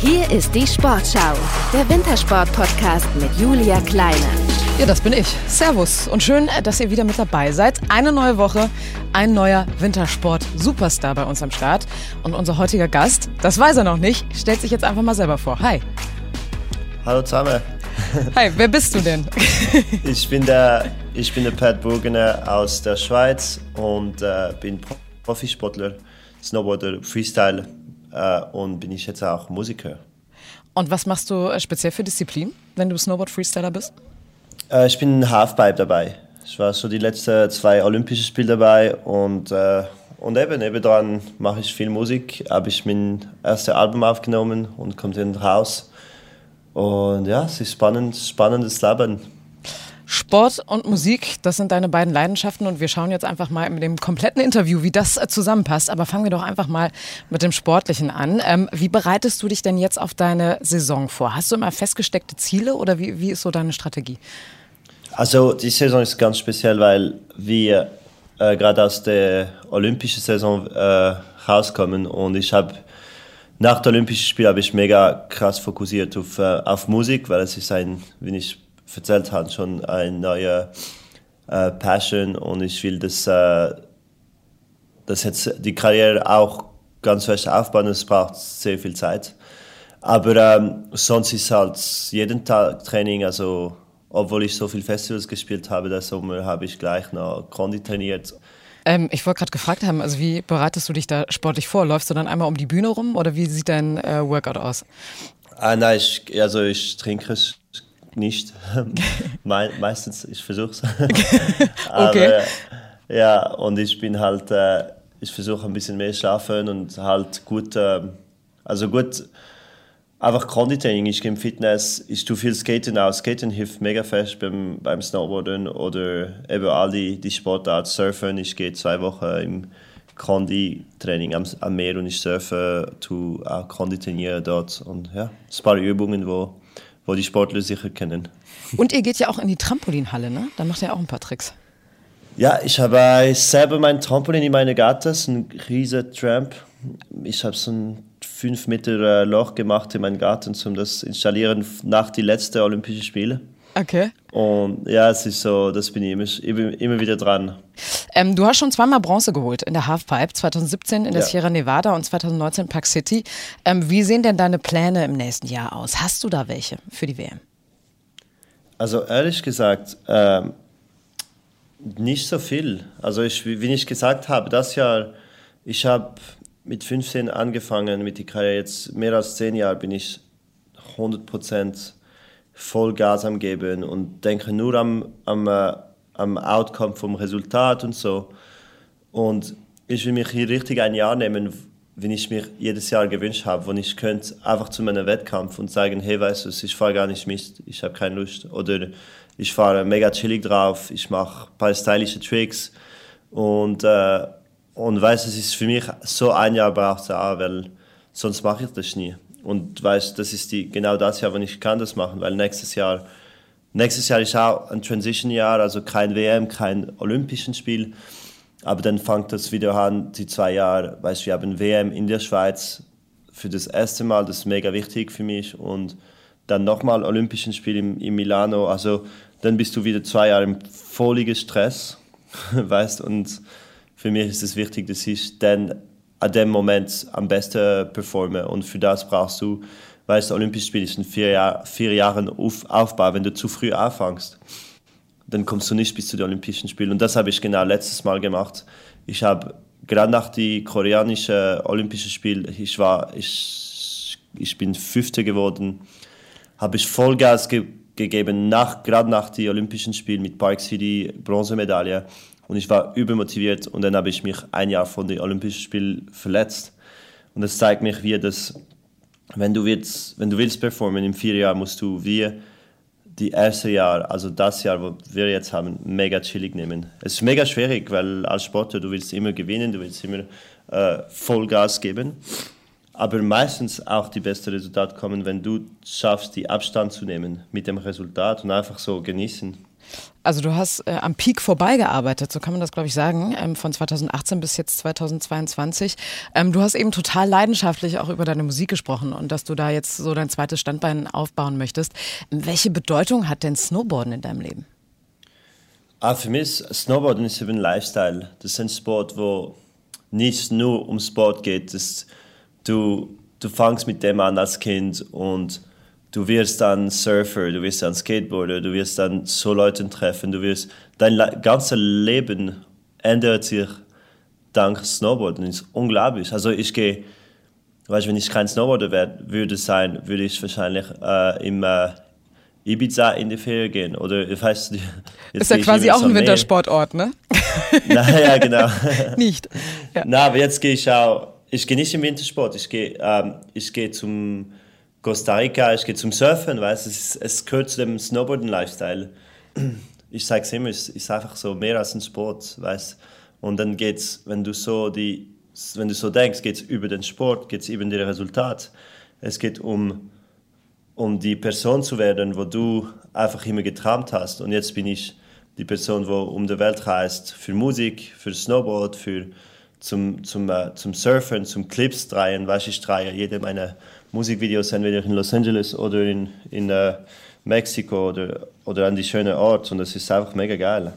Hier ist die Sportschau, der Wintersport-Podcast mit Julia Kleine. Ja, das bin ich. Servus und schön, dass ihr wieder mit dabei seid. Eine neue Woche, ein neuer Wintersport-Superstar bei uns am Start. Und unser heutiger Gast, das weiß er noch nicht, stellt sich jetzt einfach mal selber vor. Hi. Hallo zusammen. Hi, wer bist du denn? ich, bin der, ich bin der Pat Burgener aus der Schweiz und äh, bin Profisportler, Snowboarder, Freestyle äh, und bin ich jetzt auch Musiker. Und was machst du äh, speziell für Disziplin, wenn du Snowboard-Freestyler bist? Äh, ich bin Halfpipe dabei. Ich war so die letzten zwei Olympische Spiele dabei und, äh, und eben, eben dran mache ich viel Musik. Habe ich mein erstes Album aufgenommen und kommt dann raus. Und ja, es ist spannend, spannendes Leben. Sport und Musik, das sind deine beiden Leidenschaften und wir schauen jetzt einfach mal mit dem kompletten Interview, wie das äh, zusammenpasst. Aber fangen wir doch einfach mal mit dem Sportlichen an. Ähm, wie bereitest du dich denn jetzt auf deine Saison vor? Hast du immer festgesteckte Ziele oder wie, wie ist so deine Strategie? Also die Saison ist ganz speziell, weil wir äh, gerade aus der olympischen Saison äh, rauskommen und ich habe nach der Olympischen Spiele habe ich mega krass fokussiert auf, äh, auf Musik, weil es ist ein, wie ich erzählt habe, schon eine neue äh, Passion und ich will das, äh, das jetzt die Karriere auch ganz fest aufbauen. Es braucht sehr viel Zeit. Aber ähm, sonst ist halt jeden Tag Training, also obwohl ich so viele Festivals gespielt habe, der Sommer habe ich gleich noch Kondi trainiert. Ähm, ich wollte gerade gefragt haben, also wie bereitest du dich da sportlich vor? Läufst du dann einmal um die Bühne rum oder wie sieht dein äh, Workout aus? Ah, nein, ich, also ich trinke es nicht. Me meistens, ich versuche es. okay. ja, und ich bin halt, äh, ich versuche ein bisschen mehr schlafen und halt gut, äh, also gut, einfach Konditraining. Ich gehe im Fitness, ich tue viel Skaten auch. Skaten hilft mega fest beim, beim Snowboarden oder eben all die, die Sportart. Surfen, ich gehe zwei Wochen im Kondi-Training am, am, Meer und ich surfe, tue auch Kondi trainieren dort und ja, ein paar Übungen, wo wo die Sportler sicher kennen. Und ihr geht ja auch in die Trampolinhalle, ne? Da macht ihr auch ein paar Tricks. Ja, ich habe selber mein Trampolin in meiner Garten, ein riesiger Tramp. Ich habe so ein 5 Meter äh, Loch gemacht in meinem Garten, um das installieren nach die letzten Olympischen Spiele. Okay. Und ja, es ist so, das bin ich immer, immer wieder dran. Ähm, du hast schon zweimal Bronze geholt in der Halfpipe, 2017 in der ja. Sierra Nevada und 2019 in Park City. Ähm, wie sehen denn deine Pläne im nächsten Jahr aus? Hast du da welche für die WM? Also ehrlich gesagt, ähm, nicht so viel. Also ich, wie ich gesagt habe, das Jahr, ich habe mit 15 angefangen mit der Karriere. Jetzt mehr als 10 Jahre bin ich 100 Prozent voll Gas am Geben und denke nur am, am, äh, am Outcome vom Resultat und so. Und ich will mich hier richtig ein Jahr nehmen, wenn ich mir jedes Jahr gewünscht habe, wo ich könnte einfach zu meinem Wettkampf und sagen, hey, weißt du, ich fahre gar nicht Mist, ich habe keine Lust. Oder ich fahre mega chillig drauf, ich mache ein paar stylische Tricks und, äh, und weißt du, es ist für mich so ein Jahr braucht es auch, weil sonst mache ich das nie. Und weißt, das ist die, genau das Jahr, wo ich kann das machen, weil nächstes Jahr, nächstes Jahr ist auch ein Transition-Jahr, also kein WM, kein Olympischen Spiel. Aber dann fängt das wieder an, die zwei Jahre, weißt, wir haben WM in der Schweiz für das erste Mal, das ist mega wichtig für mich. Und dann nochmal Olympischen Spiel in, in Milano, also dann bist du wieder zwei Jahre im völligen Stress, weißt, und für mich ist es wichtig, dass ich dann an dem Moment am besten performen. Und für das brauchst du, weil das Olympische Spiel ist in vier, Jahr, vier Jahren auf, Aufbau. Wenn du zu früh anfängst, dann kommst du nicht bis zu den Olympischen Spielen. Und das habe ich genau letztes Mal gemacht. Ich habe gerade nach die koreanischen Olympischen Spiel, ich war, ich, ich bin Fünfter geworden, habe ich Vollgas ge gegeben, nach, gerade nach die Olympischen Spielen mit Park City Bronzemedaille. Und ich war übermotiviert und dann habe ich mich ein Jahr von den Olympischen Spielen verletzt. Und das zeigt mich, wie das, wenn du willst, wenn du willst performen, in vier Jahren musst du wie die erste Jahr, also das Jahr, wo wir jetzt haben, mega chillig nehmen. Es ist mega schwierig, weil als Sportler, du willst immer gewinnen, du willst immer äh, Vollgas geben. Aber meistens auch die besten Resultate kommen, wenn du schaffst, die Abstand zu nehmen mit dem Resultat und einfach so genießen. Also du hast äh, am Peak vorbeigearbeitet, so kann man das, glaube ich, sagen, ähm, von 2018 bis jetzt 2022. Ähm, du hast eben total leidenschaftlich auch über deine Musik gesprochen und dass du da jetzt so dein zweites Standbein aufbauen möchtest. Welche Bedeutung hat denn Snowboarden in deinem Leben? Ah, für mich ist Snowboarden ist eben ein Lifestyle. Das ist ein Sport, wo nicht nur um Sport geht. Das, du, du fangst mit dem an als Kind und du wirst dann Surfer, du wirst dann Skateboarder, du wirst dann so Leute treffen, du wirst dein ganzes Leben ändert sich dank Snowboarden. Das ist unglaublich. Also ich gehe, weißt, wenn ich kein Snowboarder wär, würde sein, würde ich wahrscheinlich äh, im äh, Ibiza in die Ferien gehen oder ich weiß nicht. Ist ja quasi auch ein Wintersportort, ne? naja, genau. nicht. Ja. Na, aber jetzt gehe ich auch. Ich gehe nicht im Wintersport. Ich gehe, ähm, ich gehe zum Costa Rica, ich gehe zum Surfen, weißt es, es gehört zu dem Snowboarden-Lifestyle. Ich sage es immer, es ist einfach so mehr als ein Sport, weißt Und dann geht's, wenn du so die, wenn du so denkst, geht es über den Sport, geht es über das Resultat. Es geht um, um die Person zu werden, wo du einfach immer geträumt hast. Und jetzt bin ich die Person, die um die Welt reist, für Musik, für Snowboard, für zum, zum, äh, zum Surfen, zum Clips drehen, weißt ich drehe jede meiner Musikvideos entweder in Los Angeles oder in, in äh, Mexiko oder, oder an die schönen Orte und das ist einfach mega geil.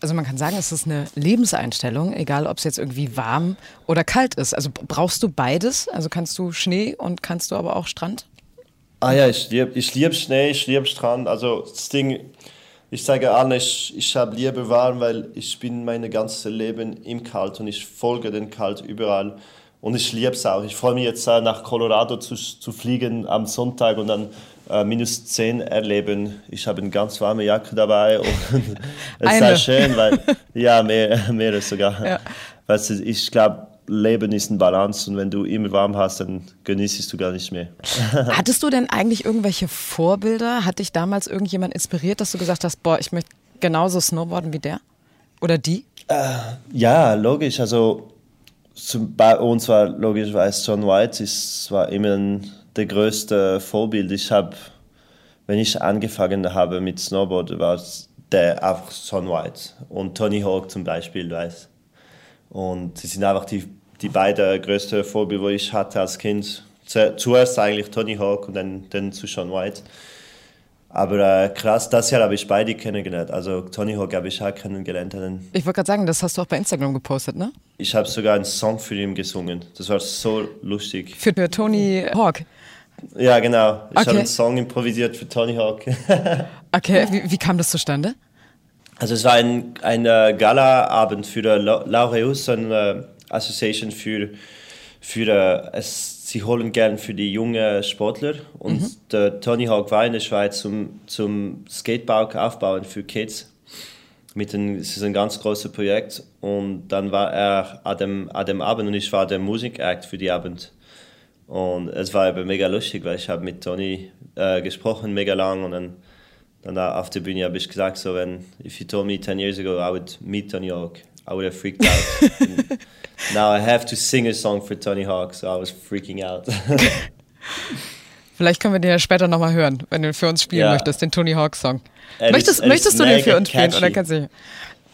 Also man kann sagen, es ist eine Lebenseinstellung, egal ob es jetzt irgendwie warm oder kalt ist. Also brauchst du beides? Also kannst du Schnee und kannst du aber auch Strand? Ah ja, ich liebe ich lieb Schnee, ich liebe Strand. Also das Ding, ich sage allen, ich, ich habe Liebe warm, weil ich bin mein ganzes Leben im Kalt und ich folge den Kalt überall. Und ich liebe es auch. Ich freue mich jetzt äh, nach Colorado zu, zu fliegen am Sonntag und dann äh, minus 10 erleben. Ich habe eine ganz warme Jacke dabei und es ist sehr schön, weil, ja, mehr, mehr sogar. Ja. Weißt du, ich glaube, Leben ist ein Balance und wenn du immer warm hast, dann genießt du gar nicht mehr. Hattest du denn eigentlich irgendwelche Vorbilder? Hat dich damals irgendjemand inspiriert, dass du gesagt hast, boah, ich möchte genauso snowboarden wie der? Oder die? Äh, ja, logisch. Also zum, bei uns war logischerweise John White, ist, war immer ein, der größte Vorbild. Ich habe, wenn ich angefangen habe mit Snowboard, war der einfach John White und Tony Hawk zum Beispiel, weiß. Und sie sind einfach die, die beiden größten Vorbilder, die ich hatte als Kind. Zuerst eigentlich Tony Hawk und dann, dann zu John White. Aber äh, krass, das Jahr habe ich beide kennengelernt. Also Tony Hawk habe ich auch kennengelernt. Ich wollte gerade sagen, das hast du auch bei Instagram gepostet, ne? Ich habe sogar einen Song für ihn gesungen. Das war so lustig. Für Tony Hawk? Ja, genau. Ich okay. habe einen Song improvisiert für Tony Hawk. okay, wie, wie, kam das zustande? Also es war ein, ein äh, Gala-Abend für die Laureus, äh, Association für, für äh, es sie holen gern für die jungen Sportler und mhm. der Tony Hawk war in der Schweiz zum, zum Skatepark aufbauen für Kids. Mit ein, es ist ein ganz großes Projekt und dann war er an dem, an dem Abend und ich war der Musikact für die Abend. Und es war aber mega lustig, weil ich habe mit Tony äh, gesprochen, mega lang und dann, dann auf der Bühne habe ich gesagt, so wenn, if you told me 10 years ago I would meet Tony Hawk, I would have freaked out. now I have to sing a song for Tony Hawk, so I was freaking out. Vielleicht können wir den ja später nochmal hören, wenn du für uns spielen ja. möchtest, den Tony Hawk Song. möchtest möchtest du den für uns catchy. spielen oder kannst du?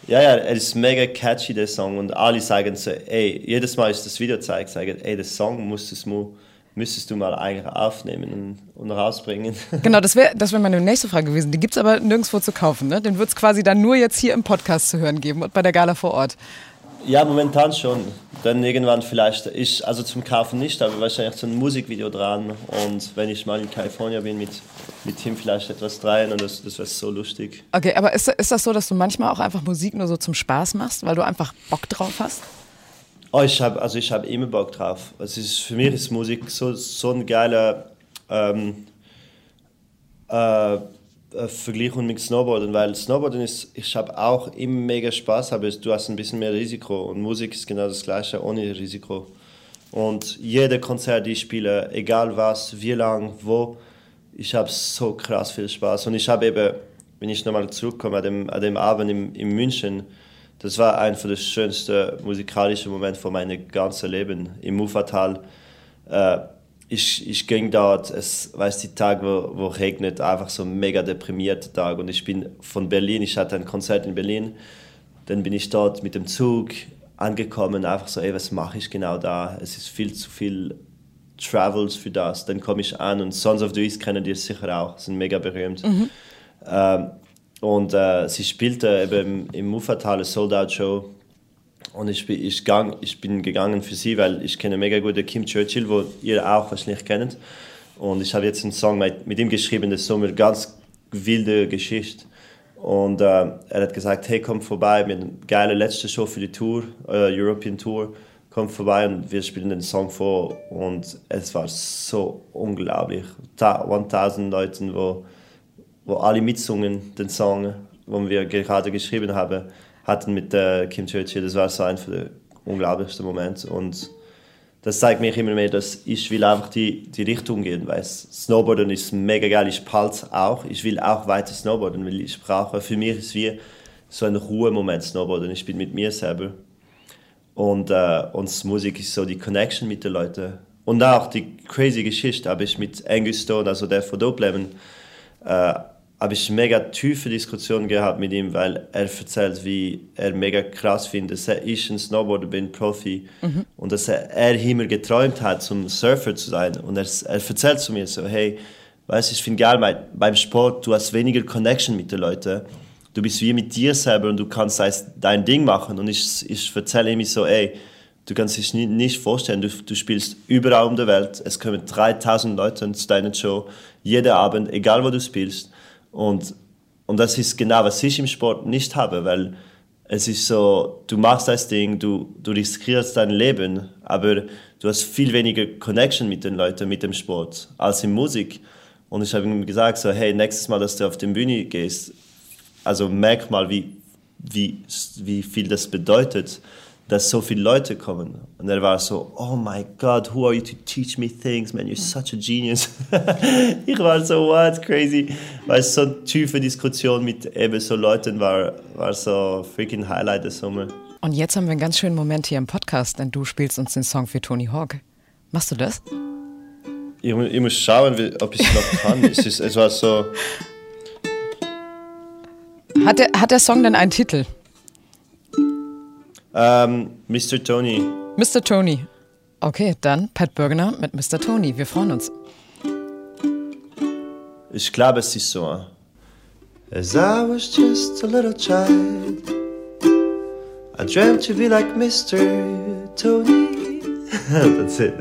Ja, ja, es ist mega catchy, der Song. Und alle sagen so, ey, jedes Mal, ich das Video zeige, sagen, ey, der Song musstest du, müsstest du mal eigentlich aufnehmen und, und rausbringen. Genau, das wäre das wär meine nächste Frage gewesen. Die gibt es aber nirgendwo zu kaufen, ne? Den wird es quasi dann nur jetzt hier im Podcast zu hören geben und bei der Gala vor Ort. Ja, momentan schon. Dann irgendwann vielleicht, ich, also zum Kaufen nicht, aber wahrscheinlich so ein Musikvideo dran. Und wenn ich mal in Kalifornien bin, mit, mit Tim vielleicht etwas drehen und das, das wäre so lustig. Okay, aber ist, ist das so, dass du manchmal auch einfach Musik nur so zum Spaß machst, weil du einfach Bock drauf hast? Oh, ich habe also ich immer Bock drauf. Es ist, für mich ist Musik so, so ein geiler ähm, äh, äh, Vergleichung mit Snowboarden, weil Snowboarden ist, ich habe auch immer mega Spaß, aber du hast ein bisschen mehr Risiko und Musik ist genau das gleiche ohne Risiko. Und jeder Konzert, die ich spiele, egal was, wie lang, wo, ich habe so krass viel Spaß. Und ich habe eben, wenn ich nochmal zurückkomme, an dem, an dem Abend in, in München, das war einer der schönsten musikalischen Momente von meinem ganzen Leben. Im Ufertal, äh, ich, ich ging dort, es weiß die Tag, wo, wo regnet, einfach so ein mega deprimierter Tag. Und ich bin von Berlin, ich hatte ein Konzert in Berlin, dann bin ich dort mit dem Zug angekommen, einfach so, ey, was mache ich genau da? Es ist viel zu viel Travels für das. Dann komme ich an und Sons of the East kennen die sicher auch, sind mega berühmt. Mhm. Ähm, und äh, sie spielte eben im Muffatale Sold Out Show und ich bin, ich, gang, ich bin gegangen für sie, weil ich kenne mega gut Kim Churchill, wo ihr auch wahrscheinlich kennt. Und ich habe jetzt einen Song mit, mit ihm geschrieben, das ist so eine ganz wilde Geschichte. Und äh, er hat gesagt, hey, komm vorbei, wir haben eine geile letzte Show für die Tour, äh, European Tour. Komm vorbei und wir spielen den Song vor. Und es war so unglaublich. 1000 Leute, wo, wo alle mitsungen, den Song, den wir gerade geschrieben haben hatten mit äh, Kim Churchill. Das war so ein der unglaublichsten Momente. Und das zeigt mir immer mehr, dass ich will einfach die, die Richtung gehen, weil Snowboarden ist mega geil. Ich palte auch. Ich will auch weiter Snowboarden, weil ich brauche, für mich ist es wie so ein Ruhemoment Snowboarden. Ich bin mit mir selber. Und, äh, und Musik ist so die Connection mit den Leuten. Und auch die crazy Geschichte habe ich mit Angus Stone, also der von Doppeleben, äh, habe ich mega tiefe Diskussionen gehabt mit ihm, weil er erzählt, wie er mega krass findet, dass er ich ein Snowboarder bin, Profi mhm. und dass er, er immer geträumt hat, zum Surfer zu sein. Und er, er erzählt zu mir so, hey, weißt du, ich finde geil, mein, beim Sport, du hast weniger Connection mit den Leuten. Du bist wie mit dir selber und du kannst dein Ding machen. Und ich, ich erzähle ihm so, ey, du kannst dich nicht, nicht vorstellen, du, du spielst überall um der Welt, es kommen 3000 Leute zu deiner Show, jeden Abend, egal wo du spielst und, und das ist genau, was ich im Sport nicht habe, weil es ist so, du machst das Ding, du, du riskierst dein Leben, aber du hast viel weniger Connection mit den Leuten, mit dem Sport, als in Musik. Und ich habe ihm gesagt, so, hey, nächstes Mal, dass du auf die Bühne gehst, also merk mal, wie, wie, wie viel das bedeutet, dass so viele Leute kommen. Und er war so, oh my God, who are you to teach me things, man, you're such a genius. ich war so, what, crazy. Weil so eine tiefe Diskussion mit eben so Leuten war, war so freaking Highlight des Sommer. Und jetzt haben wir einen ganz schönen Moment hier im Podcast, denn du spielst uns den Song für Tony Hawk. Machst du das? Ich, ich muss schauen, wie, ob ich es noch kann. es, ist, es war so... Hat der, hat der Song denn einen Titel? Ähm, Mr. Tony. Mr. Tony. Okay, dann Pat Bergener mit Mr. Tony. Wir freuen uns. Ich glaube, es ist so. As I was just a little child, I dreamt to be like Mr. Tony. That's it.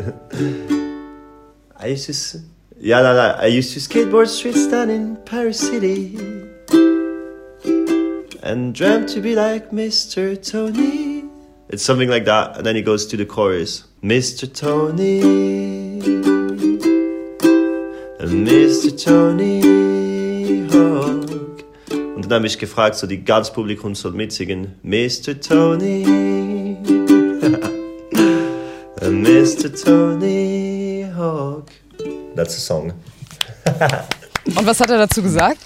I used to, yeah, no, no. I used to skateboard streets down in Paris City, and dreamt to be like Mr. Tony. It's something like that, and then he goes to the chorus. Mr. Tony, Mr. Tony Hawk. Und dann habe ich gefragt, so die ganze Publikum soll mitsingen. Mr. Tony, Mr. Tony Hawk. That's a song. Und was hat er dazu gesagt?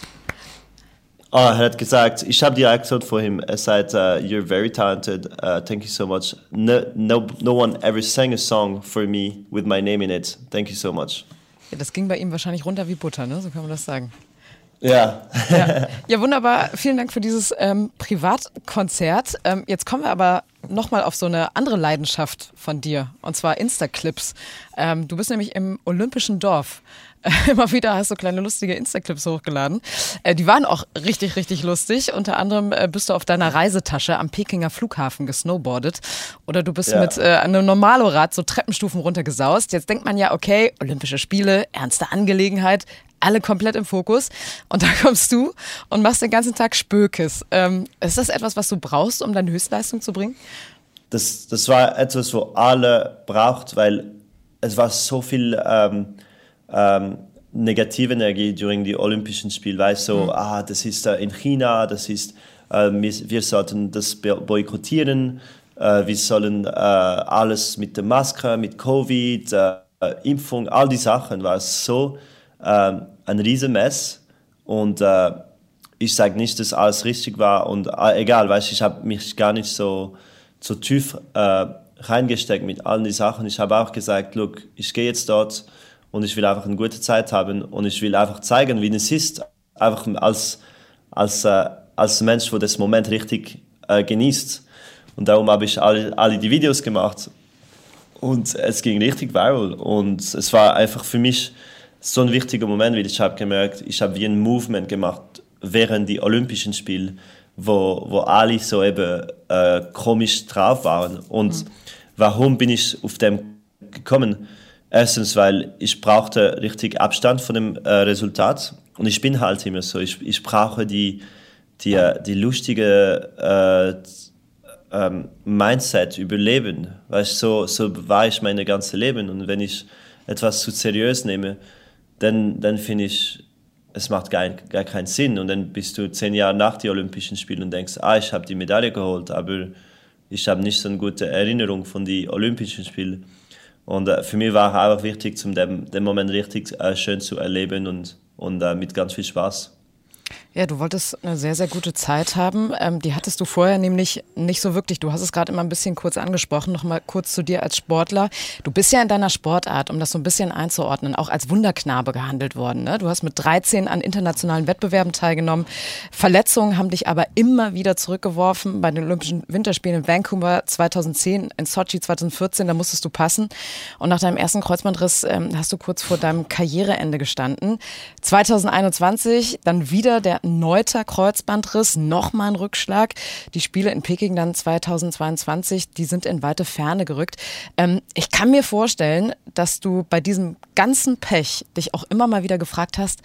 Oh, er hat gesagt, ich habe die gesagt vor ihm. Er sagt, uh, you're very talented. Uh, thank you so much. No, no, no one ever sang a song for me with my name in it. Thank you so much. Ja, das ging bei ihm wahrscheinlich runter wie Butter, ne? So kann man das sagen. Ja. ja. ja. wunderbar. Vielen Dank für dieses ähm, Privatkonzert. Ähm, jetzt kommen wir aber nochmal auf so eine andere Leidenschaft von dir, und zwar Insta-Clips. Ähm, du bist nämlich im Olympischen Dorf. Immer wieder hast du kleine lustige Insta-Clips hochgeladen. Äh, die waren auch richtig, richtig lustig. Unter anderem äh, bist du auf deiner Reisetasche am Pekinger Flughafen gesnowboardet. Oder du bist ja. mit äh, einem Normalorad so Treppenstufen runtergesaust. Jetzt denkt man ja, okay, Olympische Spiele, ernste Angelegenheit, alle komplett im Fokus. Und da kommst du und machst den ganzen Tag Spökes. Ähm, ist das etwas, was du brauchst, um deine Höchstleistung zu bringen? Das, das war etwas, wo alle braucht, weil es war so viel... Ähm, ähm, negative Energie during die Olympischen Spiele, weil so, mhm. ah, das ist äh, in China, das ist, äh, wir, wir, sollten das boykottieren, äh, wir sollen äh, alles mit der Maske, mit Covid, äh, Impfung, all die Sachen, war so ähm, ein Riesenmess und äh, ich sage nicht, dass alles richtig war und egal, weißt, ich habe mich gar nicht so, so tief reingesteckt mit allen die Sachen. Ich habe auch gesagt, look, ich gehe jetzt dort und ich will einfach eine gute Zeit haben und ich will einfach zeigen, wie es ist, einfach als, als, äh, als Mensch, der das Moment richtig äh, genießt. Und darum habe ich alle, alle die Videos gemacht und es ging richtig viral und es war einfach für mich so ein wichtiger Moment, weil ich habe gemerkt, ich habe wie ein Movement gemacht während die Olympischen Spiele, wo, wo alle so eben äh, komisch drauf waren. Und mhm. warum bin ich auf dem gekommen? Erstens, weil ich brauchte richtig Abstand von dem äh, Resultat und ich bin halt immer so. Ich, ich brauche die, die, die lustige äh, ähm, Mindset überleben, weil so, so war ich mein ganzes Leben und wenn ich etwas zu seriös nehme, dann, dann finde ich, es macht gar, gar keinen Sinn. Und dann bist du zehn Jahre nach den Olympischen Spielen und denkst, ah, ich habe die Medaille geholt, aber ich habe nicht so eine gute Erinnerung von den Olympischen Spielen. Und äh, für mich war es einfach wichtig, zum dem, den Moment richtig äh, schön zu erleben und, und äh, mit ganz viel Spaß. Ja, du wolltest eine sehr, sehr gute Zeit haben. Ähm, die hattest du vorher nämlich nicht so wirklich. Du hast es gerade immer ein bisschen kurz angesprochen. Noch mal kurz zu dir als Sportler. Du bist ja in deiner Sportart, um das so ein bisschen einzuordnen, auch als Wunderknabe gehandelt worden. Ne? Du hast mit 13 an internationalen Wettbewerben teilgenommen. Verletzungen haben dich aber immer wieder zurückgeworfen. Bei den Olympischen Winterspielen in Vancouver 2010, in Sochi 2014, da musstest du passen. Und nach deinem ersten Kreuzbandriss ähm, hast du kurz vor deinem Karriereende gestanden. 2021 dann wieder der erneuter Kreuzbandriss, nochmal ein Rückschlag. Die Spiele in Peking dann 2022, die sind in weite Ferne gerückt. Ähm, ich kann mir vorstellen, dass du bei diesem ganzen Pech dich auch immer mal wieder gefragt hast,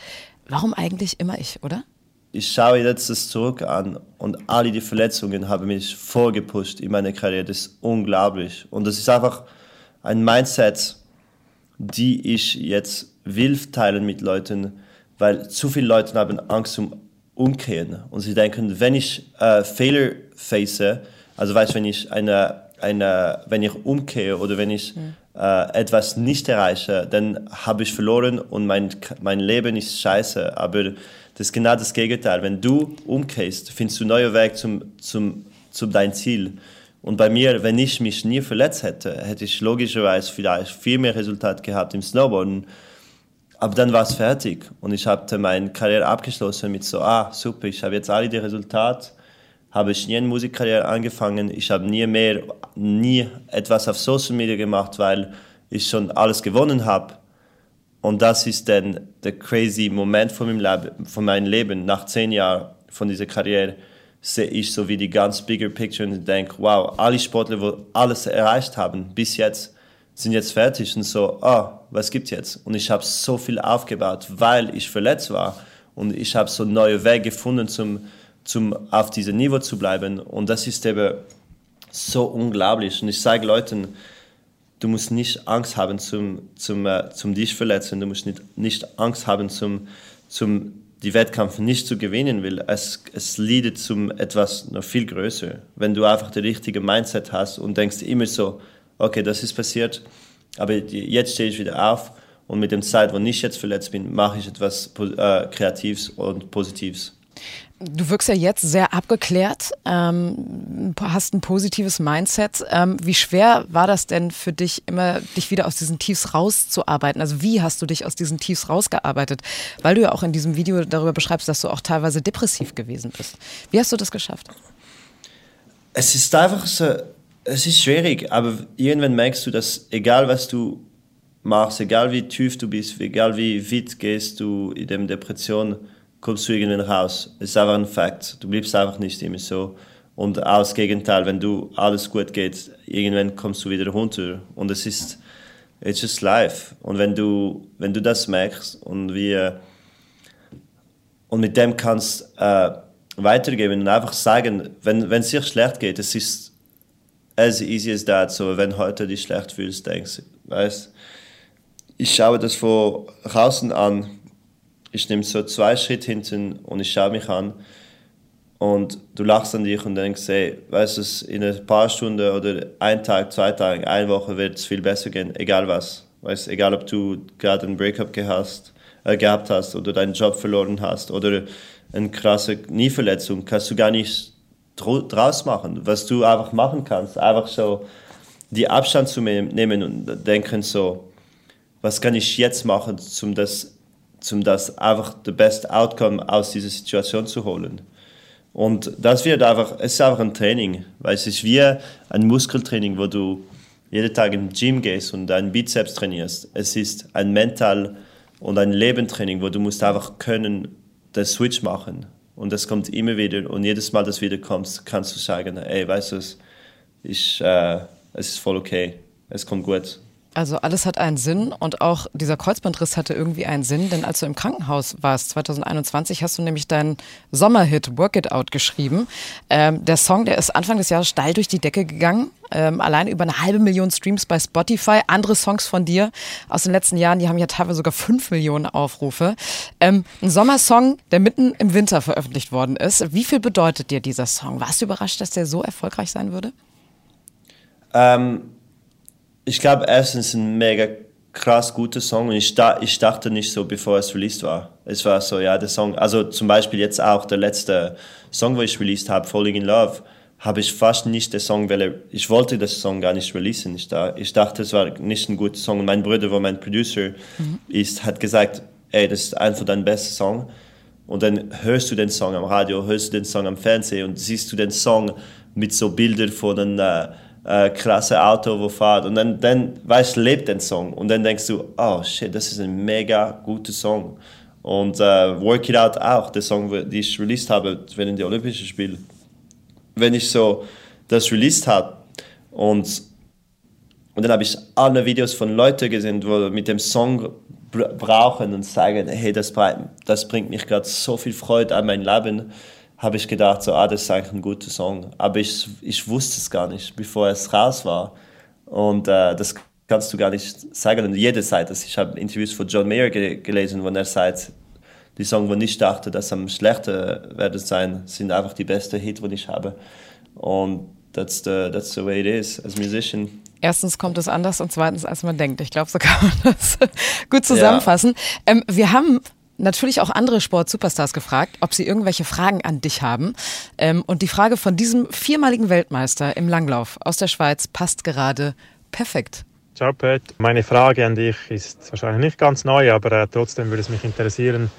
warum eigentlich immer ich, oder? Ich schaue jetzt das zurück an und alle die Verletzungen haben mich vorgepusht in meiner Karriere. Das ist unglaublich. Und das ist einfach ein Mindset, die ich jetzt will teilen mit Leuten, weil zu viele Leute haben Angst um Umkehren und sie denken, wenn ich äh, Fehler face, also weißt, wenn ich eine, eine, wenn ich umkehre oder wenn ich mhm. äh, etwas nicht erreiche, dann habe ich verloren und mein, mein Leben ist scheiße. Aber das ist genau das Gegenteil. Wenn du umkehrst, findest du neue Weg zum, zum, zum dein Ziel. Und bei mir, wenn ich mich nie verletzt hätte, hätte ich logischerweise vielleicht viel mehr Resultat gehabt im Snowboarden aber dann war es fertig und ich habe meine Karriere abgeschlossen mit so, ah, super, ich habe jetzt alle die Resultate, habe ich nie eine Musikkarriere angefangen, ich habe nie mehr, nie etwas auf Social Media gemacht, weil ich schon alles gewonnen habe. Und das ist dann der crazy Moment von meinem, Leben, von meinem Leben. Nach zehn Jahren von dieser Karriere sehe ich so wie die ganz bigger picture und denke, wow, alle Sportler, die alles erreicht haben bis jetzt, sind jetzt fertig und so, ah, was gibt's jetzt? Und ich habe so viel aufgebaut, weil ich verletzt war und ich habe so neue Wege gefunden, zum, zum auf diesem Niveau zu bleiben. Und das ist eben so unglaublich. Und ich sage Leuten, du musst nicht Angst haben zum, zum, äh, zum dich verletzen, du musst nicht, nicht Angst haben zum, zum die Wettkampf nicht zu gewinnen will. Es, es leadet zum etwas noch viel größer. Wenn du einfach das richtige Mindset hast und denkst immer so, okay, das ist passiert, aber jetzt stehe ich wieder auf und mit dem Zeit, wo ich jetzt verletzt bin, mache ich etwas äh, Kreatives und Positives. Du wirkst ja jetzt sehr abgeklärt, ähm, hast ein positives Mindset. Ähm, wie schwer war das denn für dich, immer dich wieder aus diesen Tiefs rauszuarbeiten? Also wie hast du dich aus diesen Tiefs rausgearbeitet? Weil du ja auch in diesem Video darüber beschreibst, dass du auch teilweise depressiv gewesen bist. Wie hast du das geschafft? Es ist einfach so, es ist schwierig, aber irgendwann merkst du, dass egal was du machst, egal wie tief du bist, egal wie weit gehst du in der Depression, kommst du irgendwann raus. Es ist einfach ein Fakt. Du bleibst einfach nicht immer so. Und das Gegenteil, wenn du alles gut geht, irgendwann kommst du wieder runter. Und es ist, it's just life. Und wenn du, wenn du das merkst und wir, und mit dem kannst äh, weitergeben und einfach sagen, wenn, wenn es dir schlecht geht, es ist as easy as that. So, wenn heute dich schlecht fühlst, denkst du, weißt ich schaue das von draußen an. Ich nehme so zwei Schritte hinten und ich schaue mich an. Und du lachst an dich und denkst, hey, weißt du, in ein paar Stunden oder ein Tag, zwei Tage, eine Woche wird es viel besser gehen, egal was. Weißt, egal ob du gerade ein Breakup gehast, äh, gehabt hast oder deinen Job verloren hast oder eine krasse Knieverletzung, kannst du gar nicht draus machen. Was du einfach machen kannst, einfach so die Abstand zu nehmen und denken so, was kann ich jetzt machen, um das, um das einfach the best outcome aus dieser Situation zu holen. Und das wird einfach, es ist einfach ein Training, weil es ist wie ein Muskeltraining, wo du jeden Tag im Gym gehst und deinen Bizeps trainierst. Es ist ein Mental- und ein Lebentraining, wo du musst einfach können, den Switch machen. Und das kommt immer wieder. Und jedes Mal, dass du wieder kommst, kannst du sagen, ey, weißt du, ich, äh, es ist voll okay. Es kommt gut. Also alles hat einen Sinn und auch dieser Kreuzbandriss hatte irgendwie einen Sinn, denn als du im Krankenhaus warst, 2021, hast du nämlich deinen Sommerhit Work It Out geschrieben. Ähm, der Song, der ist Anfang des Jahres steil durch die Decke gegangen, ähm, allein über eine halbe Million Streams bei Spotify. Andere Songs von dir aus den letzten Jahren, die haben ja teilweise sogar fünf Millionen Aufrufe. Ähm, ein Sommersong, der mitten im Winter veröffentlicht worden ist. Wie viel bedeutet dir dieser Song? Warst du überrascht, dass der so erfolgreich sein würde? Ähm ich glaube, erstens ein mega krass guter Song und ich, da, ich dachte nicht so, bevor es released war. Es war so, ja, der Song, also zum Beispiel jetzt auch der letzte Song, wo ich released habe, Falling in Love, habe ich fast nicht den Song, weil ich wollte das Song gar nicht releasen. Ich, da, ich dachte, es war nicht ein guter Song. Und mein Bruder, wo mein Producer mhm. ist, hat gesagt, ey, das ist einfach dein bester Song. Und dann hörst du den Song am Radio, hörst du den Song am Fernsehen und siehst du den Song mit so Bildern von einem äh, äh, krasse Auto, wo fahrt. Und dann, dann weißt lebt den Song. Und dann denkst du, oh shit, das ist ein mega guter Song. Und äh, Work It Out auch, der Song, den ich released habe während der Olympischen Spiele. Wenn ich so das released habe und, und dann habe ich alle Videos von Leuten gesehen, die mit dem Song brauchen und sagen, hey, das, das bringt mich gerade so viel Freude an mein Leben habe ich gedacht, so, ah, das ist eigentlich ein guter Song. Aber ich, ich wusste es gar nicht, bevor es raus war. Und äh, das kannst du gar nicht sagen. Und jede Seite, ich habe Interviews von John Mayer ge gelesen, wo er sagt, die Songs, wo ich dachte, dass am schlechter werden sein, sind einfach die besten Hits, die ich habe. Und that's the, that's the way it is as musician. Erstens kommt es anders und zweitens, als man denkt. Ich glaube, so kann man das gut zusammenfassen. Ja. Ähm, wir haben natürlich auch andere Sport-Superstars gefragt, ob sie irgendwelche Fragen an dich haben. Ähm, und die Frage von diesem viermaligen Weltmeister im Langlauf aus der Schweiz passt gerade perfekt. Ciao Pet, meine Frage an dich ist wahrscheinlich nicht ganz neu, aber äh, trotzdem würde es mich interessieren,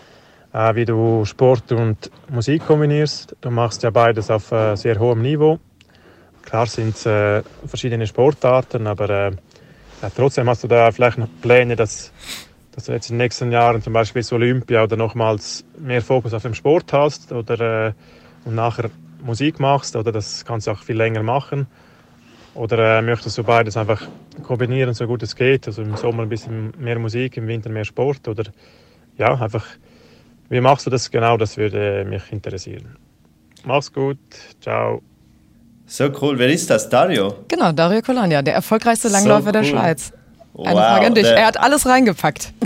äh, wie du Sport und Musik kombinierst. Du machst ja beides auf äh, sehr hohem Niveau. Klar sind es äh, verschiedene Sportarten, aber äh, trotzdem hast du da vielleicht noch Pläne, dass dass du jetzt in den nächsten Jahren zum Beispiel bis Olympia oder nochmals mehr Fokus auf dem Sport hast oder äh, und nachher Musik machst oder das kannst du auch viel länger machen oder äh, möchtest du beides einfach kombinieren, so gut es geht, also im Sommer ein bisschen mehr Musik, im Winter mehr Sport oder ja, einfach wie machst du das genau, das würde mich interessieren. Mach's gut, ciao. So cool, wer ist das? Dario? Genau, Dario Colonia, der erfolgreichste Langläufer so cool. der Schweiz. Eine wow, Frage an dich. Er hat alles reingepackt.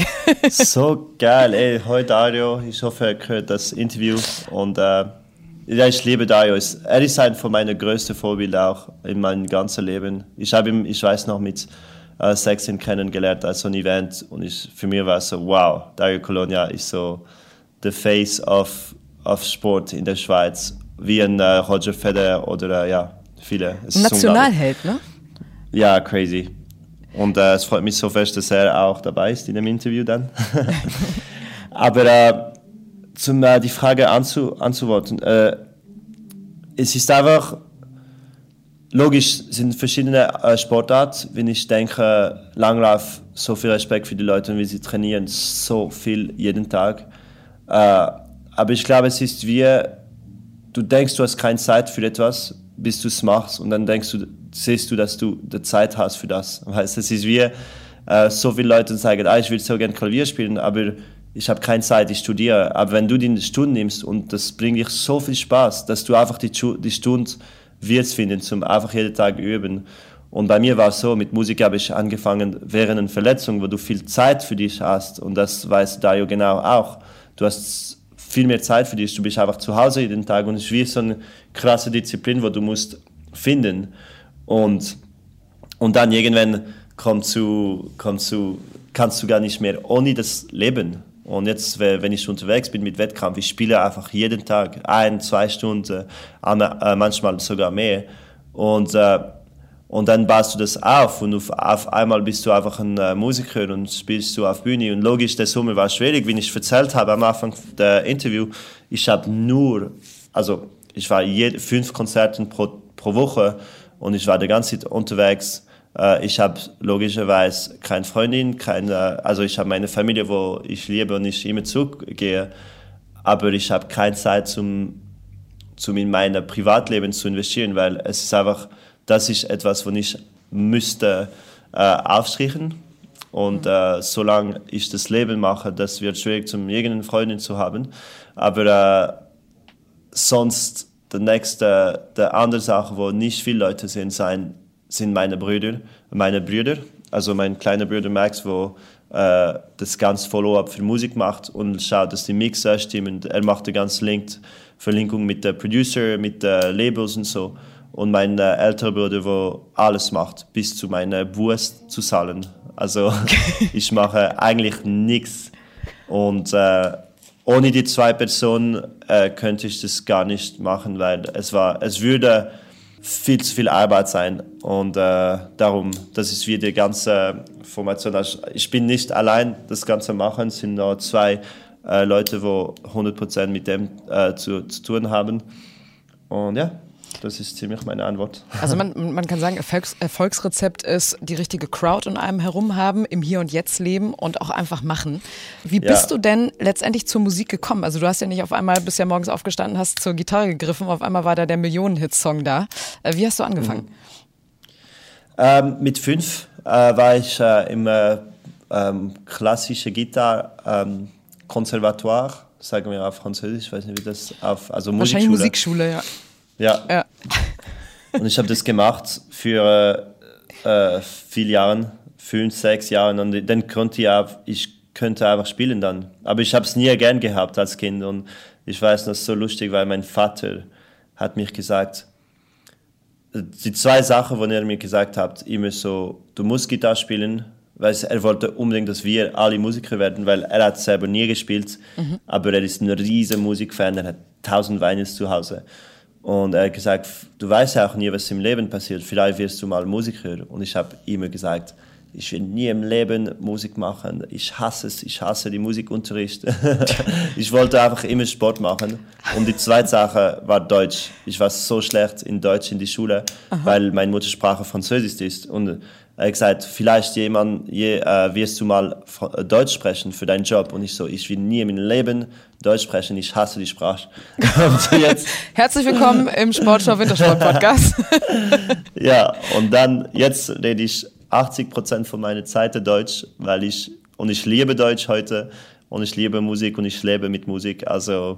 So geil, ey. Hoi Dario. Ich hoffe, er hört das Interview. Und äh, ja, ich liebe Dario. Er ist ein von meinen größten Vorbildern auch in meinem ganzen Leben. Ich habe ihn, ich weiß noch, mit äh, 16 kennengelernt als so ein Event. Und ich, für mich war es so, wow, Dario Colonia ist so the face of, of Sport in der Schweiz. Wie ein äh, Roger Federer oder äh, ja, viele. Nationalheld, ne? Ja, crazy. Und äh, es freut mich so fest, dass er auch dabei ist in dem Interview dann. Aber äh, zum äh, die Frage anzu, anzuworten, äh, es ist einfach logisch, sind verschiedene äh, Sportarten. Wenn ich denke, Langlauf, so viel Respekt für die Leute, wie sie trainieren, so viel jeden Tag. Äh, aber ich glaube, es ist wie, du denkst, du hast keine Zeit für etwas, bis du es machst und dann denkst du, siehst du, dass du die Zeit hast für das. Weißt, es ist wie äh, so viele Leute sagen, ah, ich will so gerne Klavier spielen, aber ich habe keine Zeit, ich studiere. Aber wenn du die Stunde nimmst und das bringt dir so viel Spaß, dass du einfach die, die Stunde wirst finden, zum einfach jeden Tag üben. Und bei mir war es so, mit Musik habe ich angefangen während einer Verletzung, wo du viel Zeit für dich hast. Und das weiß Dario genau auch. Du hast viel mehr Zeit für dich. Du bist einfach zu Hause jeden Tag und es ist wie so eine krasse Disziplin, wo du musst finden. Und, und dann irgendwann kommt zu, kommt zu, kannst du gar nicht mehr ohne das leben. Und jetzt, wenn ich unterwegs bin mit Wettkampf, ich spiele einfach jeden Tag ein, zwei Stunden, äh, manchmal sogar mehr. Und, äh, Und dann baust du das auf und auf, einmal bist du einfach ein äh, Musiker und spielst du auf Bühne. Und logisch, der Sommer war schwierig, wie ich erzählt habe am Anfang der Interview. Ich habe nur, also ich war jede, fünf Konzerte pro, pro Woche und ich war die ganze Zeit unterwegs. Äh, ich habe logischerweise keine Freundin, keine, also ich habe meine Familie, wo ich liebe und ich immer zurückgehe. Aber ich habe keine Zeit, zum, zum in mein Privatleben zu investieren, weil es ist einfach das ist etwas, was ich müsste äh, aufstreichen und mhm. äh, solange ich das Leben mache, das wird schwierig, zum irgendeinen Freundin zu haben. Aber äh, sonst, der nächste, der andere Sache, wo nicht viele Leute sind, sein, sind meine Brüder, meine Brüder. Also mein kleiner Bruder Max, wo äh, das ganze Follow-up für Musik macht und schaut, dass die Mixer stimmen. Er macht die ganze Link, Verlinkung mit der Producer, mit den Labels und so und mein äh, älterer Bruder, der alles macht, bis zu meiner Wurst zu zahlen. Also ich mache eigentlich nichts. Und äh, ohne die zwei Personen äh, könnte ich das gar nicht machen, weil es war, es würde viel zu viel Arbeit sein. Und äh, darum, das ist wie die ganze Formation. Also ich bin nicht allein das Ganze machen, es sind nur zwei äh, Leute, die 100% mit dem äh, zu, zu tun haben. Und ja, das ist ziemlich meine Antwort. Also man, man kann sagen, Erfolgs Erfolgsrezept ist die richtige Crowd um einem herum haben, im Hier und Jetzt leben und auch einfach machen. Wie bist ja. du denn letztendlich zur Musik gekommen? Also du hast ja nicht auf einmal, bist ja morgens aufgestanden, hast zur Gitarre gegriffen, auf einmal war da der Millionen-Hit-Song da. Äh, wie hast du angefangen? Mhm. Ähm, mit fünf äh, war ich äh, im äh, ähm, klassischen Gitarre ähm, sagen wir auf Französisch, ich weiß nicht, wie das auf, also Wahrscheinlich Musikschule, ja. Ja. ja. Und ich habe das gemacht für äh, viele Jahre, fünf, sechs Jahre. Und dann konnte ich auch, ich könnte einfach spielen dann. Aber ich habe es nie gern gehabt als Kind. Und ich weiß, das ist so lustig, weil mein Vater hat mich gesagt, die zwei Sachen, die er mir gesagt hat, immer so, du musst Gitarre spielen, weil er wollte unbedingt, dass wir alle Musiker werden, weil er hat selber nie gespielt, mhm. aber er ist ein riesen Musikfan, er hat tausend Weines zu Hause. Und er hat gesagt, du weißt ja auch nie, was im Leben passiert. Vielleicht wirst du mal Musiker. Und ich habe immer gesagt, ich will nie im Leben Musik machen. Ich hasse es. Ich hasse die Musikunterricht. ich wollte einfach immer Sport machen. Und die zweite Sache war Deutsch. Ich war so schlecht in Deutsch in die Schule, Aha. weil meine Muttersprache Französisch ist. Und er hat gesagt, vielleicht jemand, je, äh, wirst du mal äh, Deutsch sprechen für deinen Job. Und ich so, ich will nie im Leben Deutsch sprechen, ich hasse die Sprache. Herzlich willkommen im Sportschau Wintersport Podcast. ja, und dann, jetzt rede ich 80 Prozent von meiner Zeit Deutsch, weil ich, und ich liebe Deutsch heute und ich liebe Musik und ich lebe mit Musik. Also,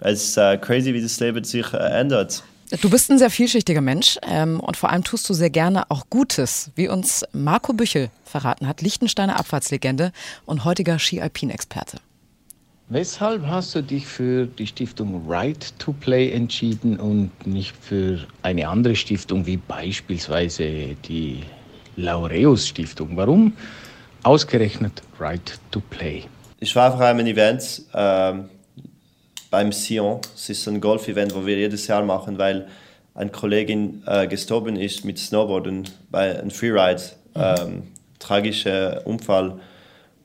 es ist äh, crazy, wie das Leben sich äh, ändert. Du bist ein sehr vielschichtiger Mensch ähm, und vor allem tust du sehr gerne auch Gutes, wie uns Marco Büchel verraten hat, Lichtensteiner Abfahrtslegende und heutiger Ski-Alpin-Experte. Weshalb hast du dich für die Stiftung Right to Play entschieden und nicht für eine andere Stiftung wie beispielsweise die Laureus Stiftung? Warum ausgerechnet Right to Play? Ich war auf einem Event ähm, beim Sion. Es ist ein Golf-Event, wo wir jedes Jahr machen, weil eine Kollegin äh, gestorben ist mit Snowboarden bei einem Freeride. Mhm. Ähm, tragischer Unfall.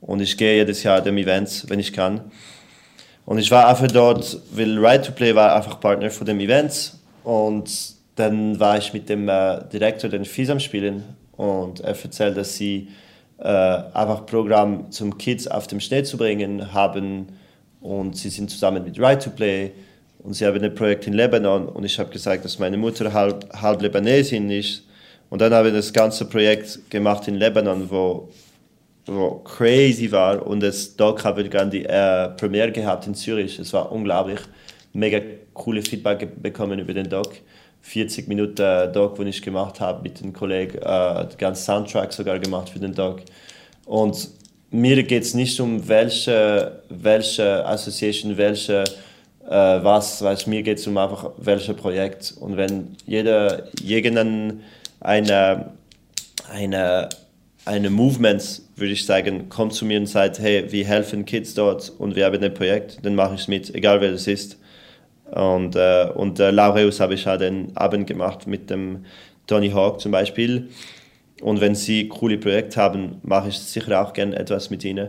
Und ich gehe jedes Jahr dem Event, wenn ich kann. Und ich war einfach dort, weil Ride to Play war einfach Partner von dem Event. Und dann war ich mit dem äh, Direktor den FISAM spielen und er erzählt, dass sie äh, einfach Programm zum Kids auf dem Schnee zu bringen haben und sie sind zusammen mit Right to Play und sie haben ein Projekt in Lebanon und ich habe gesagt, dass meine Mutter halb, halb Libanesin ist und dann habe ich das ganze Projekt gemacht in Lebanon, wo, wo crazy war und das Doc habe dann die äh, Premiere gehabt in Zürich. Es war unglaublich, mega coole Feedback bekommen über den Doc. 40 Minuten äh, Doc, den ich gemacht habe mit dem Kollegen, äh, den ganzen Soundtrack sogar gemacht für den Doc. Und mir geht es nicht um welche, welche Association, welche äh, was, weißt, mir geht es um einfach welches Projekt. Und wenn jeder, irgendein eine, eine, eine Movement, würde ich sagen, kommt zu mir und sagt, hey, wir helfen Kids dort und wir haben ein Projekt, dann mache ich es mit, egal wer das ist. Und, äh, und äh, Laureus habe ich auch den Abend gemacht mit dem Tony Hawk zum Beispiel. Und wenn sie coole Projekte haben, mache ich sicher auch gerne etwas mit ihnen.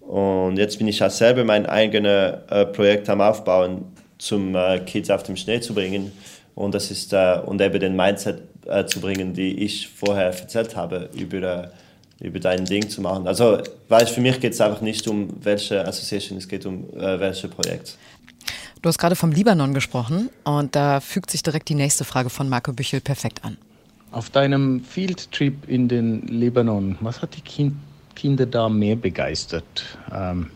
Und jetzt bin ich auch selber mein eigenes äh, Projekt am Aufbauen, zum äh, Kids auf dem Schnee zu bringen. Und das ist äh, und eben den Mindset äh, zu bringen, die ich vorher erzählt habe über äh, über dein Ding zu machen. Also, weil für mich geht es einfach nicht um welche Association, es geht um äh, welche Projekt. Du hast gerade vom Libanon gesprochen und da fügt sich direkt die nächste Frage von Marco Büchel perfekt an. Auf deinem Field Trip in den Libanon, was hat die kind Kinder da mehr begeistert? Ähm,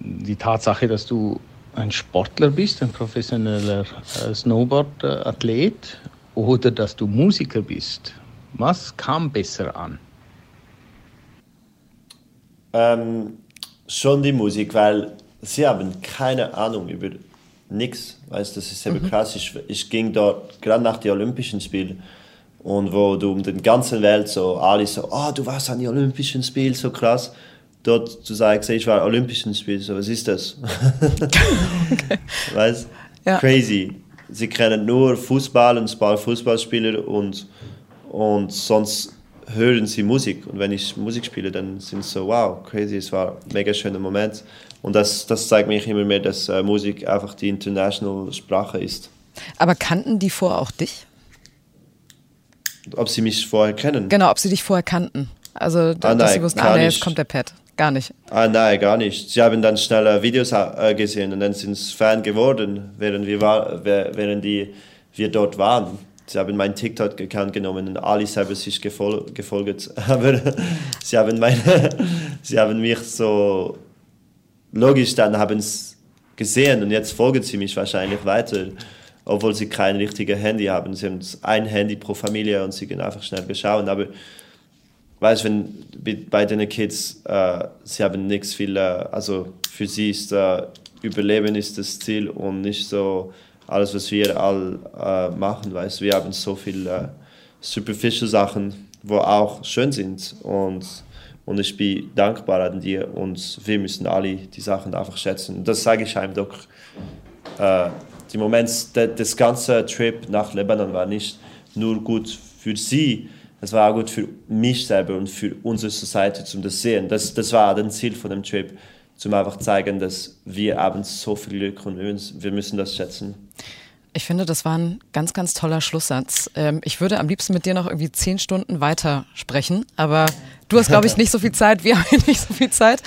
die Tatsache, dass du ein Sportler bist, ein professioneller äh, Snowboard-Athlet oder dass du Musiker bist? Was kam besser an? Ähm, schon die Musik, weil sie haben keine Ahnung über nichts. Weißt, das ist eben mhm. krass. Ich, ich ging dort gerade nach den Olympischen Spielen und wo du um den ganzen Welt so alle so, oh, du warst an den Olympischen Spielen, so krass. Dort zu sagen, ich war Olympischen Spielen, so was ist das? okay. Weißt, ja. crazy. Sie kennen nur Fußball und Fußballspieler und und sonst hören sie Musik. Und wenn ich Musik spiele, dann sind sie so, wow, crazy, es war ein mega schöner Moment. Und das, das zeigt mir immer mehr, dass äh, Musik einfach die international Sprache ist. Aber kannten die vorher auch dich? Ob sie mich vorher kennen? Genau, ob sie dich vorher kannten. Also, ah, dass nein, sie wussten, ah, nee, jetzt kommt der Pet. Gar nicht. Ah, nein, gar nicht. Sie haben dann schnell Videos äh, gesehen und dann sind sie Fan geworden, während wir, war, während die, wir dort waren sie haben meinen TikTok-Account genommen und alle haben sich gefol gefolgt. Aber sie haben, meine, sie haben mich so logisch dann haben es gesehen und jetzt folgen sie mich wahrscheinlich weiter, obwohl sie kein richtiges Handy haben. Sie haben ein Handy pro Familie und sie können einfach schnell beschauen. Aber weißt wenn bei den Kids, äh, sie haben nichts viel, äh, also für sie ist äh, Überleben ist das Ziel und nicht so alles, was wir all äh, machen, weißt wir haben so viele äh, superficial Sachen, wo auch schön sind und, und ich bin dankbar an dir und wir müssen alle die Sachen einfach schätzen. Das sage ich einem doch. Äh, die Moment, der, das ganze Trip nach Lebanon war nicht nur gut für sie, es war auch gut für mich selber und für unsere Society zum das sehen. Das, das war das Ziel von dem Trip zum einfach zeigen, dass wir abends so viel Glück und wir müssen das schätzen. Ich finde, das war ein ganz, ganz toller Schlusssatz. Ähm, ich würde am liebsten mit dir noch irgendwie zehn Stunden weiter sprechen, aber du hast, glaube ich, nicht so viel Zeit. Wir haben nicht so viel Zeit.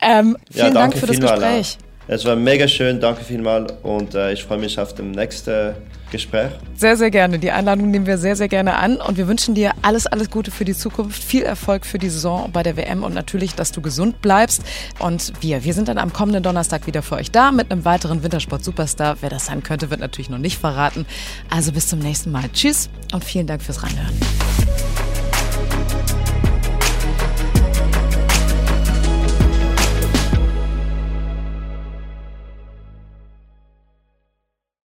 Ähm, vielen ja, Dank für das Gespräch. Es war mega schön, danke vielmals und äh, ich freue mich auf das nächste Gespräch. Sehr, sehr gerne. Die Einladung nehmen wir sehr, sehr gerne an und wir wünschen dir alles, alles Gute für die Zukunft, viel Erfolg für die Saison bei der WM und natürlich, dass du gesund bleibst. Und wir, wir sind dann am kommenden Donnerstag wieder für euch da mit einem weiteren Wintersport-Superstar. Wer das sein könnte, wird natürlich noch nicht verraten. Also bis zum nächsten Mal. Tschüss und vielen Dank fürs Reinhören.